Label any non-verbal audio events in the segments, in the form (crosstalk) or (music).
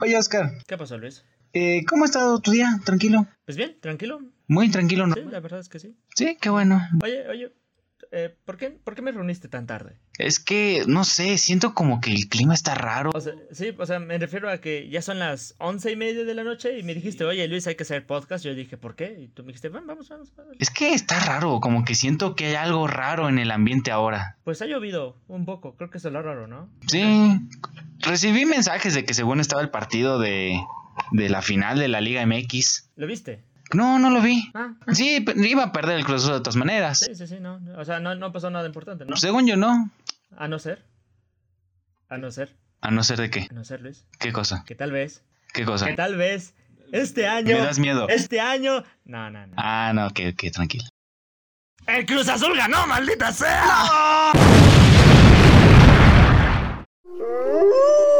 Oye, Oscar, ¿Qué pasó, Luis? eh, ¿cómo ha estado tu día? ¿Tranquilo? Pues bien, tranquilo. Muy tranquilo, ¿no? Sí, la verdad es que sí. Sí, qué bueno. Oye, oye, eh, ¿por, qué, ¿por qué me reuniste tan tarde? Es que, no sé, siento como que el clima está raro. O sea, sí, o sea, me refiero a que ya son las once y media de la noche y me dijiste, oye, Luis, hay que hacer podcast. Yo dije, ¿por qué? Y tú me dijiste, "Vamos, vamos, vamos. vamos". Es que está raro, como que siento que hay algo raro en el ambiente ahora. Pues ha llovido un poco, creo que es lo raro, ¿no? Sí, recibí mensajes de que según estaba el partido de, de la final de la Liga MX. ¿Lo viste? No, no lo vi. Ah, Sí, iba a perder el Cruz Azul de todas maneras. sí, sí, sí, no. O sea, no, no pasó nada importante, ¿no? Según yo, no. A no ser. A no ser. A no ser de qué. A no ser, Luis. ¿Qué cosa? Que tal vez. ¿Qué cosa? Que tal vez. Este año. Me das miedo. Este año. No, no, no. Ah, no, que, que tranquilo. ¡El Cruz Azul ganó, maldita sea! ¿Qué (laughs)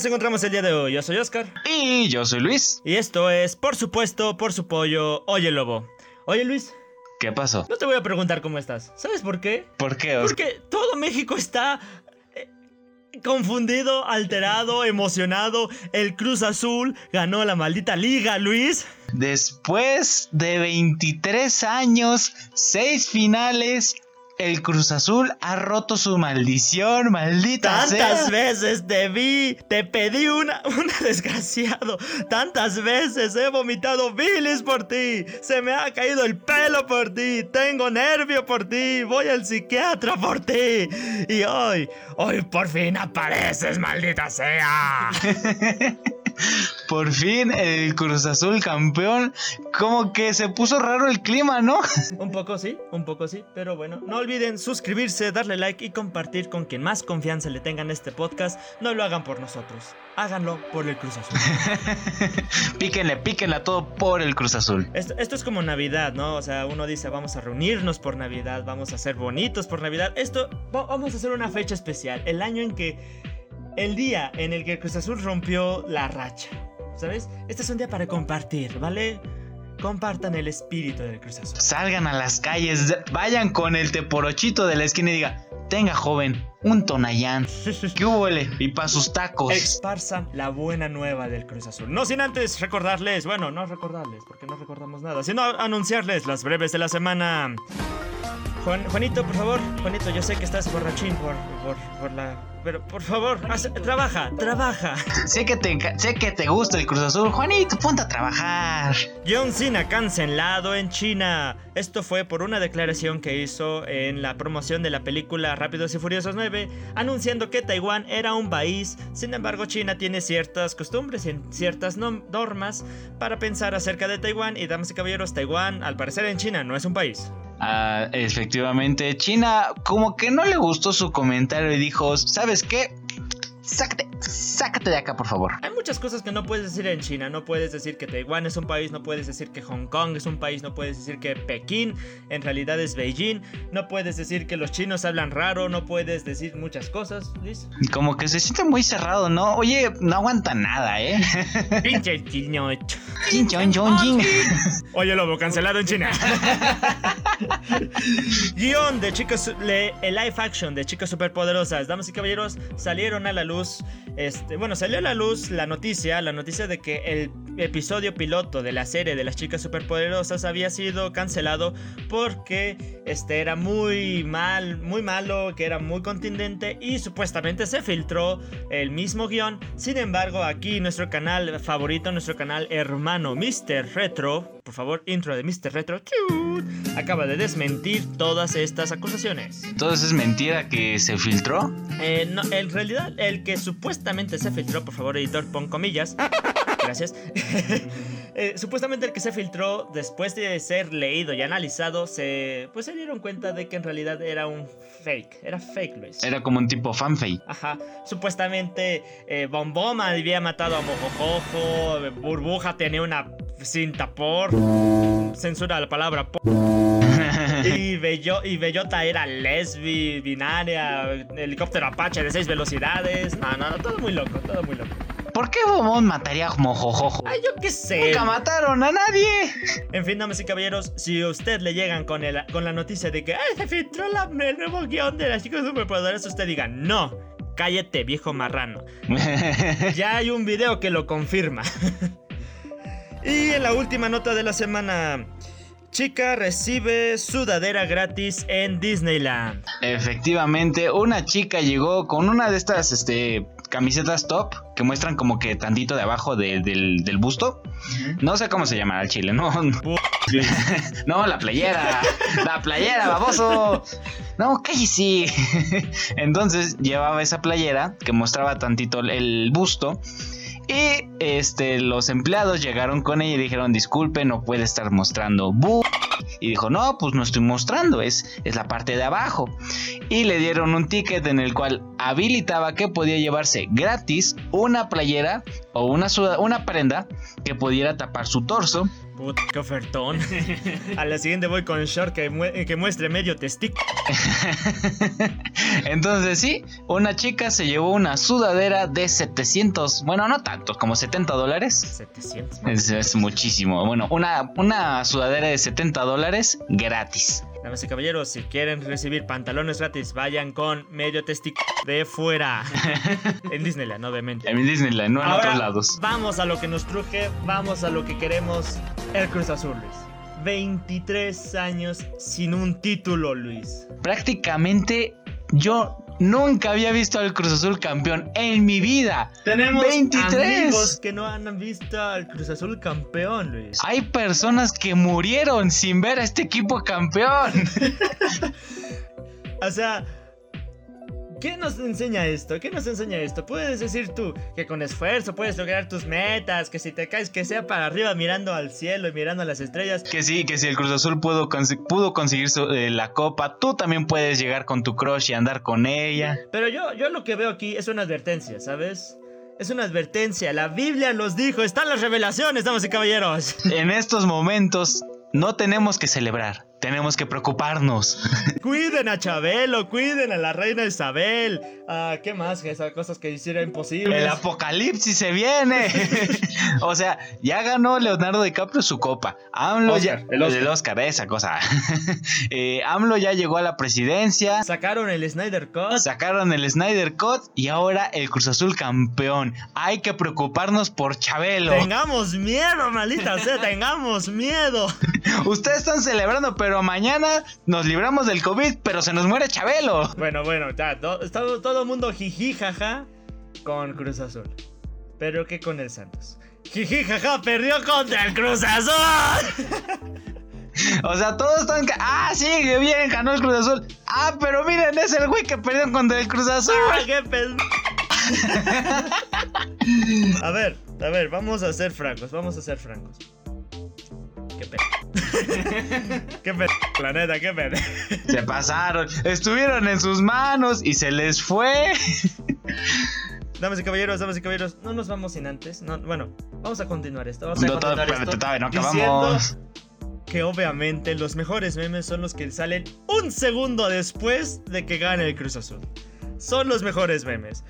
nos encontramos el día de hoy? Yo soy Oscar. Y yo soy Luis. Y esto es, por supuesto, por su pollo, Oye Lobo. Oye Luis, ¿Qué pasó? no te voy a preguntar cómo estás. ¿Sabes por qué? ¿Por qué, Oscar? Porque todo México está eh, confundido, alterado, (laughs) emocionado. El Cruz Azul ganó la maldita liga, Luis. Después de 23 años, 6 finales, el Cruz Azul ha roto su maldición, maldita Tantas sea. veces te vi, te pedí una, (laughs) una desgraciado. Tantas veces he vomitado bilis por ti. Se me ha caído el pelo por ti. Tengo nervio por ti. Voy al psiquiatra por ti. Y hoy, hoy por fin apareces, maldita sea. (laughs) Por fin el Cruz Azul campeón. Como que se puso raro el clima, ¿no? Un poco sí, un poco sí, pero bueno, no olviden suscribirse, darle like y compartir con quien más confianza le tengan este podcast. No lo hagan por nosotros, háganlo por el Cruz Azul. (laughs) píquenle, píquenle a todo por el Cruz Azul. Esto, esto es como Navidad, ¿no? O sea, uno dice, vamos a reunirnos por Navidad, vamos a ser bonitos por Navidad. Esto, va- vamos a hacer una fecha especial, el año en que, el día en el que el Cruz Azul rompió la racha, ¿sabes? Este es un día para compartir, ¿vale? Compartan el espíritu del Cruz Azul. Salgan a las calles, vayan con el teporochito de la esquina y diga, tenga joven, un tonayán. (laughs) ¿Qué huele? Y pa' sus tacos. Esparzan la buena nueva del Cruz Azul. No sin antes recordarles, bueno, no recordarles, porque no recordamos nada, sino anunciarles las breves de la semana. Juan, Juanito, por favor, Juanito, yo sé que estás borrachín por, por, por la... Pero por favor, haz- trabaja, trabaja. Sé que, te, sé que te gusta el Cruz Azul. Juanito, ponte a trabajar. John Cena cancelado en China. Esto fue por una declaración que hizo en la promoción de la película Rápidos y Furiosos 9, anunciando que Taiwán era un país. Sin embargo, China tiene ciertas costumbres y ciertas normas para pensar acerca de Taiwán. Y damas y caballeros, Taiwán, al parecer en China, no es un país. Ah, efectivamente, China como que no le gustó su comentario y dijo, ¿sabes qué? Sácate, sácate de acá, por favor. Hay muchas cosas que no puedes decir en China. No puedes decir que Taiwán es un país, no puedes decir que Hong Kong es un país, no puedes decir que Pekín en realidad es Beijing, no puedes decir que los chinos hablan raro, no puedes decir muchas cosas, Liz. Como que se siente muy cerrado, ¿no? Oye, no aguanta nada, ¿eh? (laughs) Pinche chino. Oye, lobo, cancelado en China. (laughs) (laughs) Guión de chicas, le- el live action de chicas superpoderosas. Damas y caballeros, salieron a la luz. Este, bueno, salió a la luz la noticia, la noticia de que el episodio piloto de la serie de las chicas superpoderosas había sido cancelado porque este era muy mal, muy malo, que era muy contundente y supuestamente se filtró el mismo guion. Sin embargo, aquí nuestro canal favorito, nuestro canal hermano Mr. Retro, por favor, intro de Mr. Retro, acaba de desmentir todas estas acusaciones. Entonces es mentira que se filtró. Eh, no, en realidad, el que supuestamente se filtró, por favor, editor, pon comillas. Gracias. (laughs) Eh, supuestamente el que se filtró, después de ser leído y analizado, se, pues se dieron cuenta de que en realidad era un fake. Era fake, Luis. Era como un tipo fanfake. Ajá. Supuestamente eh, Bomboma había matado a Mojojojo. Burbuja tenía una cinta por. Censura la palabra por. (laughs) Y, Bello- y Bellota era lesbi, binaria, helicóptero Apache de seis velocidades. No, no, no, todo muy loco, todo muy loco. ¿Por qué Bomón mataría a Mojojojo? Ay, yo qué sé. Nunca mataron a nadie. En fin, damas y caballeros, si a usted le llegan con, el, con la noticia de que Ay, se filtró la, el nuevo guion de las chicas superpoderosas, usted diga, no, cállate, viejo marrano. (laughs) ya hay un video que lo confirma. y en la última nota de la semana, chica recibe sudadera gratis en Disneyland. Efectivamente, una chica llegó con una de estas este, camisetas top que muestran como que tantito de abajo de- del, del busto. No sé cómo se llama el chile, ¿no? (laughs) no, la playera. La playera, baboso. No, cállese. (laughs) Entonces llevaba esa playera que mostraba tantito el- el busto. Y este, los empleados llegaron con ella y dijeron, disculpe, no puede estar mostrando bu. Y dijo, no, pues no estoy mostrando, es, es la parte de abajo. Y le dieron un ticket en el cual habilitaba que podía llevarse gratis una playera o una, una prenda que pudiera tapar su torso. Puta, qué ofertón. (laughs) A la siguiente voy con short que, que muestre medio testículo. (laughs) Entonces sí, una chica se llevó una sudadera de 700, bueno, no tanto, como 70 dólares. 700. Es, es muchísimo. Bueno, una, una sudadera de 70 dólares gratis. Damas y caballeros, si quieren recibir pantalones gratis, vayan con medio testículo de fuera. (laughs) en Disneyland, obviamente. En Disneyland, no en Ahora, otros lados. Vamos a lo que nos truje, vamos a lo que queremos. El Cruz Azul, Luis. 23 años sin un título, Luis. Prácticamente yo nunca había visto al Cruz Azul campeón en mi vida. Tenemos 23. amigos que no han visto al Cruz Azul campeón, Luis. Hay personas que murieron sin ver a este equipo campeón. (laughs) O sea, ¿qué nos enseña esto? ¿Qué nos enseña esto? Puedes decir tú que con esfuerzo puedes lograr tus metas, que si te caes que sea para arriba mirando al cielo y mirando a las estrellas. Que sí, que si el Cruz Azul pudo, conseguir su- eh, la copa, tú también puedes llegar con tu crush y andar con ella. Pero yo, yo lo que veo aquí es una advertencia, ¿sabes? Es una advertencia. La Biblia nos dijo, están las revelaciones, damas y caballeros. En estos momentos no tenemos que celebrar, tenemos que preocuparnos. (laughs) cuiden a Chabelo, cuiden a la reina Isabel. Ah, ¿Qué más? Esas cosas que hicieron imposibles. El apocalipsis se viene. (laughs) o sea, ya ganó Leonardo DiCaprio su copa. AMLO Oscar, ya. el Oscar. Oscar, esa cosa. (laughs) Eh, AMLO ya llegó a la presidencia. Sacaron el Snyder Cut. Sacaron el Snyder Cut y ahora el Cruz Azul campeón. Hay que preocuparnos por Chabelo. Tengamos miedo, maldita sea, tengamos miedo. Ustedes están celebrando, pero mañana nos libramos del COVID, pero se nos muere Chabelo. Bueno, bueno, ya, to- todo, todo mundo jiji, jaja, con Cruz Azul. Pero ¿qué con el Santos? Jiji, jaja, perdió contra el Cruz Azul. (laughs) O sea, todos están. Ah, sí, bien, ganó el Cruz Azul. Ah, pero miren, es el güey que perdió contra el Cruz Azul. Ah, qué (laughs) A ver, a ver, vamos a ser francos, vamos a ser francos. Qué pe... (laughs) qué pe... La neta, qué pe... Se pasaron, estuvieron en sus manos y se les fue. Damas y caballeros, damas y caballeros, no nos vamos sin antes. No, bueno, vamos a continuar esto. Vamos a No, continuar esto no acabamos. Que obviamente los mejores memes son los que salen un segundo después de que gane el Cruz Azul. Son los mejores memes.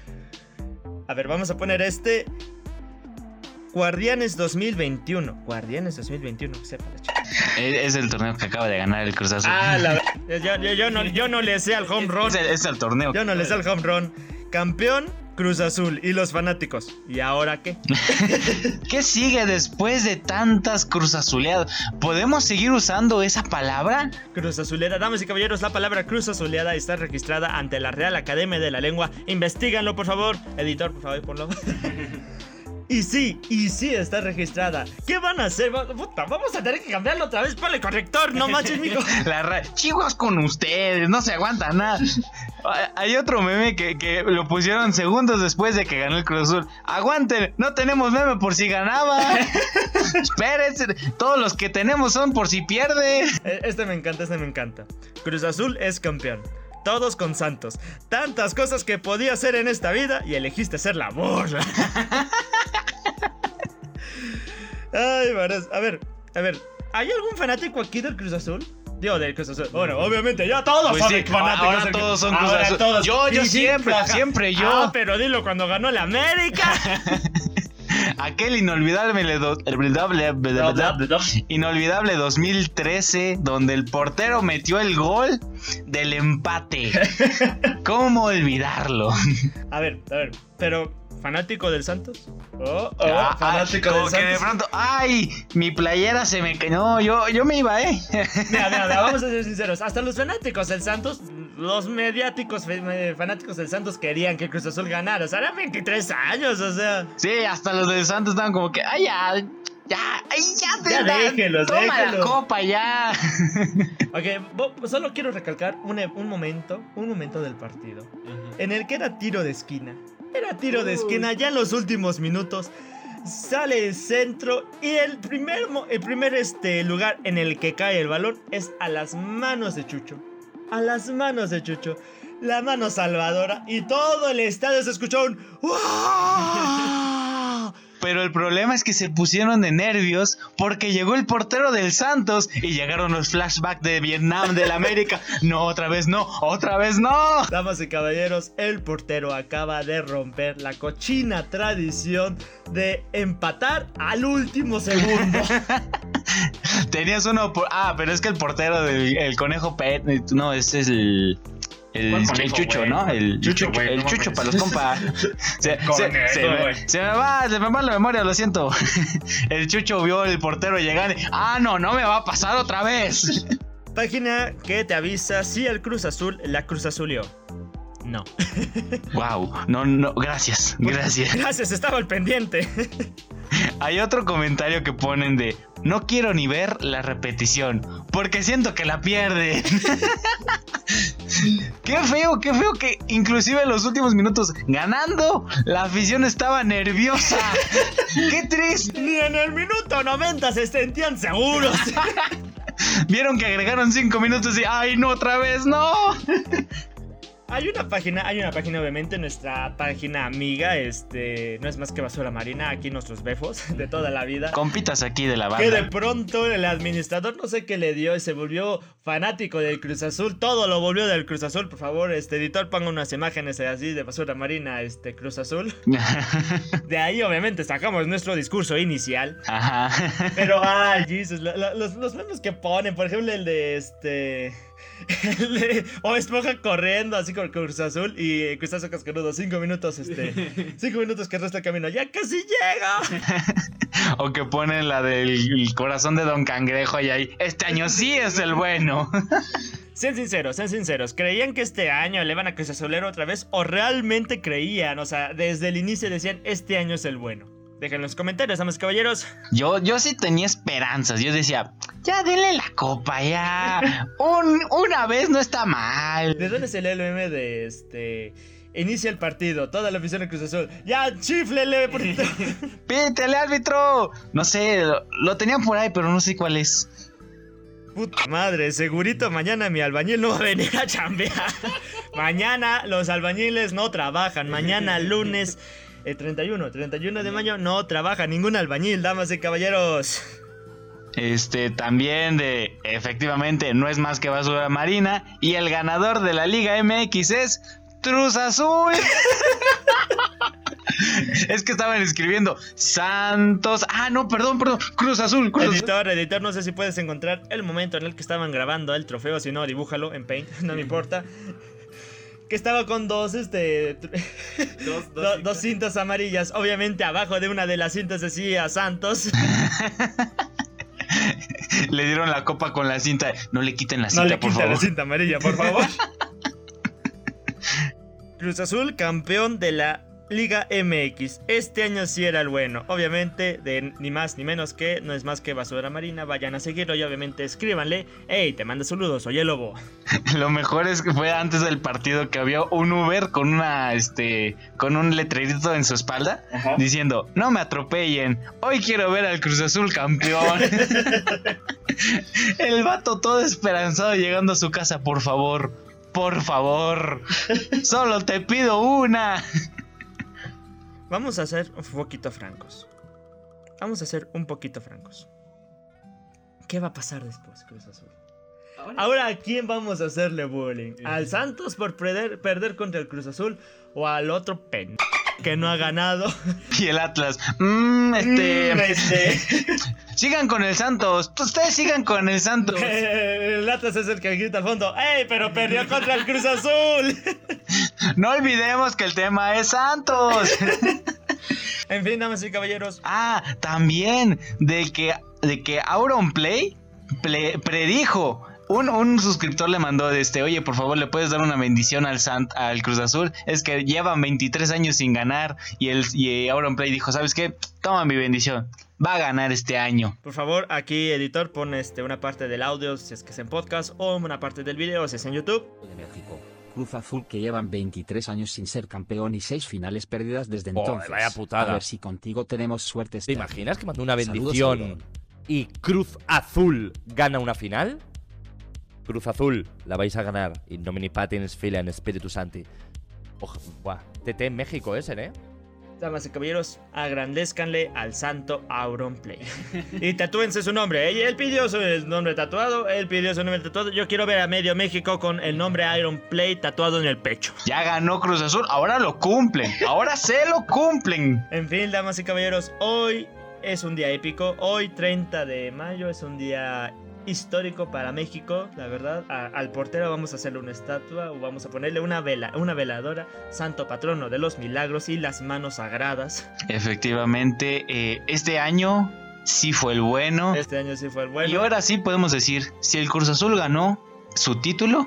A ver, vamos a poner este. Guardianes 2021. Guardianes 2021, sepa la chica. Es, el torneo que acaba de ganar el Cruz Azul. Ah, la (laughs) yo, yo- yo no, yo no le sé al home run. es, el, es el torneo. Yo no le sé al home run. Campeón, Cruz Azul y los fanáticos. ¿Y ahora qué? (laughs) ¿Qué sigue después de tantas Cruz Azuleadas? ¿Podemos seguir usando esa palabra? Cruz Azuleada, damas y caballeros, la palabra Cruz Azuleada está registrada ante la Real Academia de la Lengua. Investíganlo, por favor. Editor, por favor, ponlo. (laughs) Y sí, y sí está registrada. ¿Qué van a hacer? Puta, vamos a tener que cambiarlo otra vez. Ponle corrector, no manches, mijo. (laughs) La ra- con ustedes, no se aguanta nada. Hay- otro meme que, que lo pusieron segundos después de que ganó el Cruz Azul. Aguanten, no tenemos meme por si ganaba. (laughs) Espérense, todos los que tenemos son por si pierde. Eh, Este me encanta, este me encanta. Cruz Azul es campeón. Todos con Santos. Tantas cosas que podía hacer en esta vida y elegiste ser la burla. (laughs) Ay, varas. A ver, a ver. ¿Hay algún fanático aquí del Cruz Azul? Digo, del Cruz Azul. Bueno, obviamente ya todos Pues son sí, fanáticos. ahora del- todos son Cruz Ahora Azul. todos. Yo, yo siempre, siempre yo. Ah, pero dilo cuando ganó el América. (laughs) aquel inolvidable, inolvidable 2013 donde el portero metió el gol del empate. (laughs) ¿Cómo olvidarlo? A ver, a ver, pero ¿Fanático del Santos? Oh, oh ah, fanático del Santos. que de pronto, ¡ay! Mi playera se me. No, yo, yo me iba, ¿eh? Mira, mira, mira, (laughs) vamos a ser sinceros. Hasta los fanáticos del Santos, los mediáticos fanáticos del Santos querían que Cruz Azul ganara. O sea, eran 23 años, o sea. Sí, hasta los del Santos estaban como que, ¡ay, ya! Ya, ay, ya, te ya déjenlos, Toma la copa ya. (laughs) ok, solo quiero recalcar un, un momento, un momento del partido. En el que era tiro de esquina. Era tiro de esquina ya en los últimos minutos. Sale el centro y el primer, el primer este, lugar en el que cae el balón es a las manos de Chucho. A las manos de Chucho. La mano salvadora y todo el estadio se escuchó un pero el problema es que se pusieron de nervios porque llegó el portero del Santos y llegaron los flashbacks de Vietnam, del América. (laughs) No, otra vez no, otra vez no. Damas y caballeros, el portero acaba de romper la cochina tradición de empatar al último segundo. (laughs) Tenías uno por... Ah, pero es que el portero del conejo Pet... No, ese es el... El, chucho, ¿no? El chucho, el chucho para los compas. (laughs) Se, me, va, se me va la memoria, lo siento. (laughs) El chucho vio el portero llegar y, ah, no, no me va a pasar otra vez. (laughs) Página que te avisa si el Cruz Azul la Cruz Azulió. No. Wow, no, no, gracias, gracias. Gracias, estaba al pendiente. Hay otro comentario que ponen de no quiero ni ver la repetición porque siento que la pierden. Qué feo, qué feo que inclusive en los últimos minutos ganando la afición estaba nerviosa. (laughs) qué triste. Ni en el minuto 90 se sentían seguros. (laughs) Vieron que agregaron 5 minutos y ay no otra vez, no. Hay una página, hay una página obviamente, nuestra página amiga, este, no es más que basura marina, aquí nuestros befos (laughs) de toda la vida. Compitas aquí de la banda. Que de pronto el administrador no sé qué le dio y se volvió fanático del Cruz Azul, todo lo volvió del Cruz Azul, por favor, este editor ponga unas imágenes así de basura marina, este Cruz Azul. (laughs) de ahí obviamente sacamos nuestro discurso inicial. Ajá. Pero, ay, Jesus, los, los memes que ponen, por ejemplo el de este (laughs) o Esponja corriendo así con Cruz Azul y Cruz Azul cascarudo. Cinco minutos, este. (laughs) Cinco minutos que resta el camino. ¡Ya casi llega! (laughs) o que ponen la del corazón de Don Cangrejo y ahí. Este año sí es el bueno. Sean sinceros, sean sinceros. ¿Creían que este año le iban a Cruz Azulero otra vez? ¿O realmente creían? O sea, desde el inicio decían, este año es el bueno. Dejen en los comentarios, damas caballeros. Yo, yo sí tenía esperanzas. Yo decía, ya denle la copa, ya. Un, una vez no está mal. ¿De dónde es el LM de este? Inicia el partido, toda la afición de Cruz Azul. ¡Ya, chiflele! (laughs) ¡Pítele, árbitro! No sé, lo, lo tenían por ahí, pero no sé cuál es. Puta madre, segurito mañana mi albañil no va a venir a chambear. (laughs) mañana los albañiles no trabajan. Mañana lunes el 31, 31 de mayo no trabaja ningún albañil, damas y caballeros. Este también de efectivamente no es más que basura marina y el ganador de la Liga MX es Cruz Azul. (laughs) es que estaban escribiendo Santos. Ah, no, perdón, perdón. Cruz Azul. Cruz editor, editor, no sé si puedes encontrar el momento en el que estaban grabando el trofeo. Si no, dibújalo en Paint, (laughs) no me importa que estaba con dos, este, (laughs) dos, cintas. amarillas. Obviamente abajo de una de las cintas decía Santos. (laughs) le dieron la copa con la cinta. No le quiten la cinta, por favor. la cinta amarilla, por favor. (laughs) Cruz Azul, campeón de la Liga MX. Este año sí era el bueno. Obviamente, de ni más ni menos que no es más que basura marina. Vayan a seguirlo y obviamente escríbanle. Hey, te manda saludos, oye lobo. (laughs) Lo mejor es que fue antes del partido que había un Uber con una este con un letrerito en su espalda diciendo, "No me atropellen. Hoy quiero ver al Cruz Azul campeón." (laughs) el vato todo esperanzado llegando a su casa, por favor. Por favor. Solo te pido una. Vamos a ser un poquito francos. Vamos a ser un poquito francos. ¿Qué va a pasar después, Cruz Azul? Ahora, ¿a quién vamos a hacerle bullying? ¿Al Santos por perder, perder contra el Cruz Azul o al otro pen que no ha ganado. (laughs) Y el Atlas, mmm, este, Mm, este. (laughs) sigan con el Santos, ustedes sigan con el Santos. (laughs) El Atlas es el que grita al fondo. ¡Ey! Pero perdió contra el Cruz Azul. No olvidemos que el tema es Santos. (laughs) En fin, damas y caballeros. Ah, también de que, de que Auron Play ple- predijo. Un, un suscriptor le mandó de este, oye, por favor, le puedes dar una bendición al Sant, al Cruz Azul. Es que llevan 23 años sin ganar. Y el y Auron Play dijo, ¿sabes qué? Toma mi bendición. Va a ganar este año. Por favor, aquí, editor, pon este, una parte del audio si es que es en podcast o una parte del video si es en YouTube. de México. Cruz Azul que llevan 23 años sin ser campeón y 6 finales perdidas desde entonces. vaya putada. A ver si contigo tenemos suerte este ¿Te imaginas que manda una bendición y Cruz Azul gana una final? Cruz Azul, la vais a ganar. In nomini patins filiam Espíritu Santi. Oja, buah, TT en México ese, ¿eh? Damas y caballeros, agrandezcanle al santo Auron Play. (laughs) Y tatúense su nombre. ¿eh? Él pidió su nombre tatuado, él pidió su nombre tatuado. Yo quiero ver a medio México con el nombre Iron Play tatuado en el pecho. Ya ganó Cruz Azul, ahora lo cumplen. Ahora se lo cumplen. En fin, damas y caballeros, hoy es un día épico. Hoy, 30 de mayo, es un día histórico para México, la verdad. A- al portero vamos a hacerle una estatua o vamos a ponerle una vela, una veladora, santo patrono de los milagros y las manos sagradas. Efectivamente, eh, este año sí fue el bueno. Este año sí fue el bueno. Y ahora sí podemos decir, si el Cruz Azul ganó su título,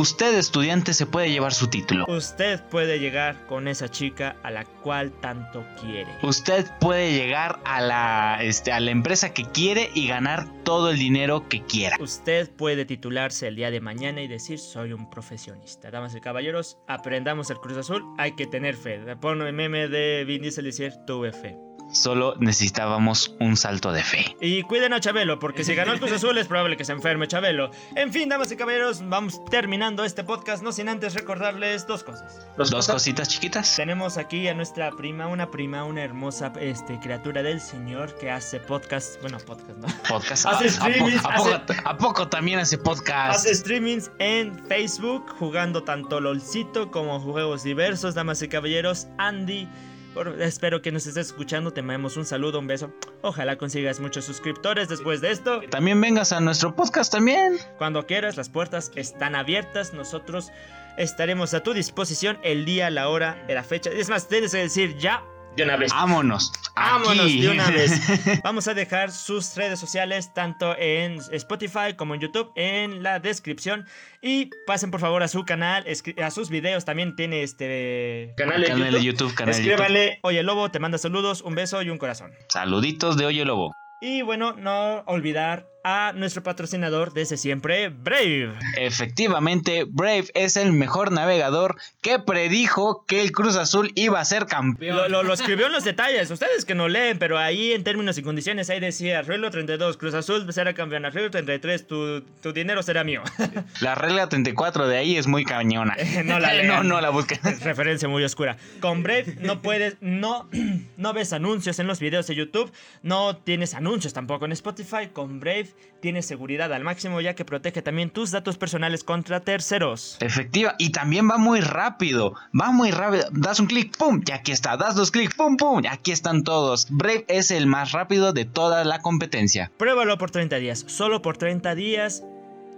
usted estudiante se puede llevar su título. Usted puede llegar con esa chica a la cual tanto quiere. Usted puede llegar a la, este, a la empresa que quiere y ganar todo el dinero que quiera. Usted puede titularse el día de mañana y decir soy un profesionista. Damas y caballeros, aprendamos el Cruz Azul. Hay que tener fe. Pon el meme de Vin Diesel y decir tuve fe. Solo necesitábamos un salto de fe. Y cuiden a Chabelo, porque si ganó el Cruz Azul es probable que se enferme Chabelo. En fin, damas y caballeros, vamos terminando este podcast, no sin antes recordarles dos cosas. Dos cositas chiquitas. Tenemos aquí a nuestra prima, una prima, una hermosa este, criatura del Señor que hace podcast, bueno, podcast, ¿no? Podcast. (laughs) Hace ¿A, poco, a poco también hace podcast? Hace streamings en Facebook, jugando tanto LOLcito como juegos diversos, damas y caballeros. Andy, por- espero que nos estés escuchando, te mandamos un saludo, un beso. Ojalá consigas muchos suscriptores después de esto. También vengas a nuestro podcast también. Cuando quieras, las puertas están abiertas. Nosotros estaremos a tu disposición el día, la hora, la fecha. Es más, tienes que decir ya de una vez. Vámonos. Vámonos Aquí. de una vez. (laughs) Vamos a dejar sus redes sociales tanto en Spotify como en YouTube en la descripción. Y pasen por favor a su canal, a sus videos. También tiene este canal, Canal de YouTube, canal de YouTube. Escríbanle, oye Lobo, te manda saludos, un beso y un corazón. Saluditos de Oye Lobo. Y bueno, no olvidar a nuestro patrocinador desde siempre, Brave. Efectivamente, Brave es el mejor navegador que predijo que el Cruz Azul iba a ser campeón. Lo, lo- lo escribió en los detalles, ustedes que no leen, pero ahí en términos y condiciones ahí decía, Ruelo 32, Cruz Azul será campeón, Ruelo 33, tu, tu dinero será mío. (laughs) La regla 34 de ahí es muy cañona. No la (laughs) lean. no, no la busquen. Referencia muy oscura. Con Brave no puedes, no, (clears throat) no ves anuncios en los videos de YouTube, no tienes anuncios tampoco en Spotify. Con Brave tienes seguridad al máximo ya que protege también tus datos personales contra terceros. Efectiva. Y también va muy rápido. Va muy rápido. Das un clic, pum, y aquí está. Das dos clics, pum, pum, y aquí están todos. Brave es el más rápido de toda la competencia. Pruébalo por 30 días, solo por 30 días.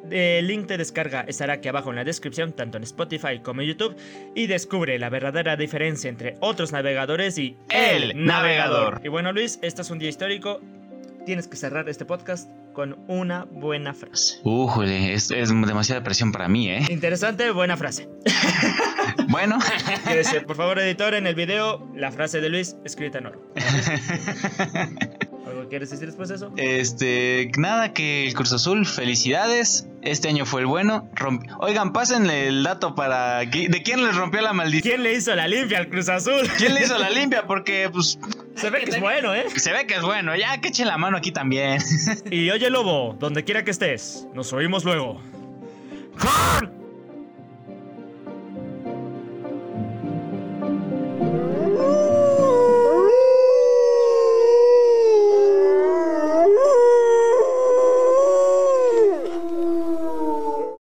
El link de descarga estará aquí abajo en la descripción, tanto en Spotify como en YouTube, y descubre la verdadera diferencia entre otros navegadores y El navegador. Y bueno, Luis, este es un día histórico. Tienes que cerrar este podcast con una buena frase. Újole, es, es demasiada presión para mí, ¿eh? Interesante, buena frase. (laughs) Bueno, Gracias. Por favor, editor, en el video, la frase de Luis escrita en oro. (laughs) ¿Algo quieres decir después de eso? este, nada que el Cruz Azul, felicidades. Este año fue el bueno. Romp- Oigan, pásenle el dato para... ¿De quién les rompió la maldición? ¿Quién le hizo la limpia al Cruz Azul? ¿Quién le hizo la (laughs) limpia? Porque, pues, Se ve que es bueno, ¿eh? se ve que es bueno. Ya que echen la mano aquí también. Y oye, Lobo, donde quiera que estés, nos oímos luego.